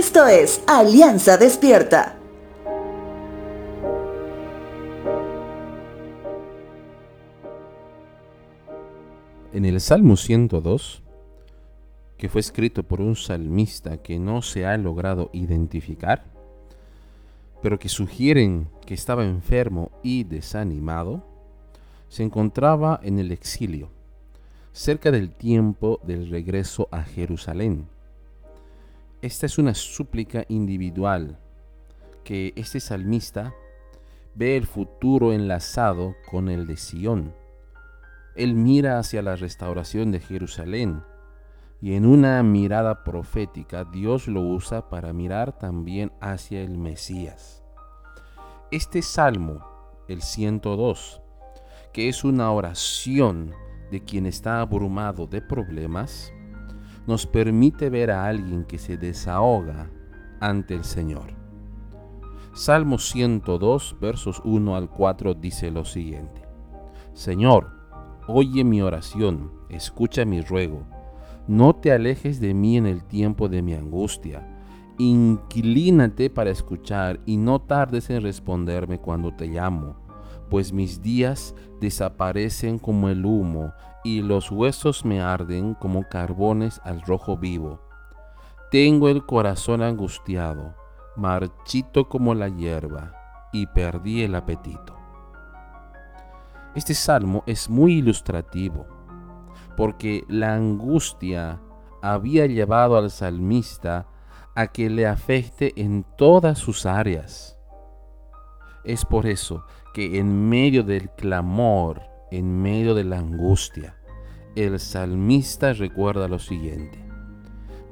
Esto es Alianza Despierta. En el Salmo 102, que fue escrito por un salmista que no se ha logrado identificar, pero que sugieren que estaba enfermo y desanimado, se encontraba en el exilio, cerca del tiempo del regreso a Jerusalén. Esta es una súplica individual que este salmista ve el futuro enlazado con el de Sión. Él mira hacia la restauración de Jerusalén y en una mirada profética Dios lo usa para mirar también hacia el Mesías. Este salmo, el 102, que es una oración de quien está abrumado de problemas, nos permite ver a alguien que se desahoga ante el Señor. Salmo 102, versos 1 al 4 dice lo siguiente. Señor, oye mi oración, escucha mi ruego no te alejes de mí en el tiempo de mi angustia. Inclínate para escuchar y no tardes en responderme cuando te llamo, pues mis días desaparecen como el humo y los huesos me arden como carbones al rojo vivo. Tengo el corazón angustiado, marchito como la hierba, y perdí el apetito. Este salmo es muy ilustrativo porque la angustia había llevado al salmista a que le afecte en todas sus áreas. Es por eso que en medio del clamor, en medio de la angustia, el salmista recuerda lo siguiente.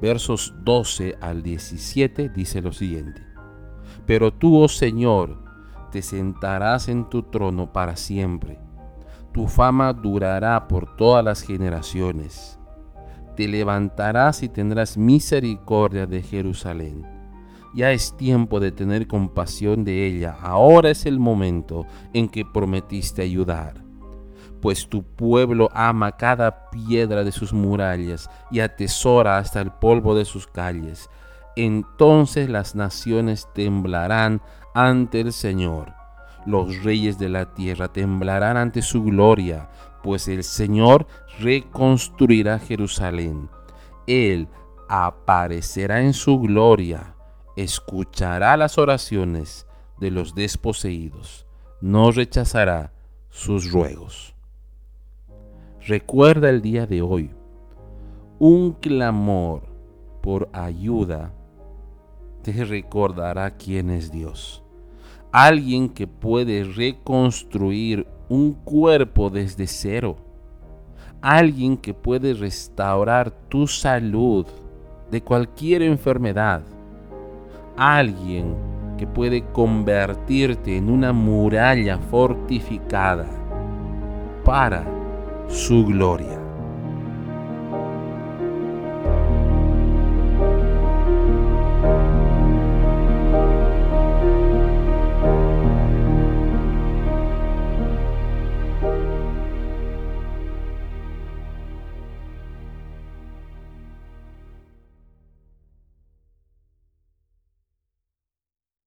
Versos 12 al 17 dice lo siguiente. Pero tú, oh Señor, te sentarás en tu trono para siempre tu fama durará por todas las generaciones. Te levantarás y tendrás misericordia de Jerusalén. Ya es tiempo de tener compasión de ella. Ahora es el momento en que prometiste ayudar. Pues tu pueblo ama cada piedra de sus murallas y atesora hasta el polvo de sus calles. Entonces las naciones temblarán ante el Señor los reyes de la tierra temblarán ante su gloria, pues el Señor reconstruirá Jerusalén. Él aparecerá en su gloria, escuchará las oraciones de los desposeídos, no rechazará sus ruegos. Recuerda el día de hoy, un clamor por ayuda te recordará quién es Dios. Alguien que puede reconstruir un cuerpo desde cero, alguien que puede restaurar tu salud de cualquier enfermedad, alguien que puede convertirte en una muralla fortificada para su gloria.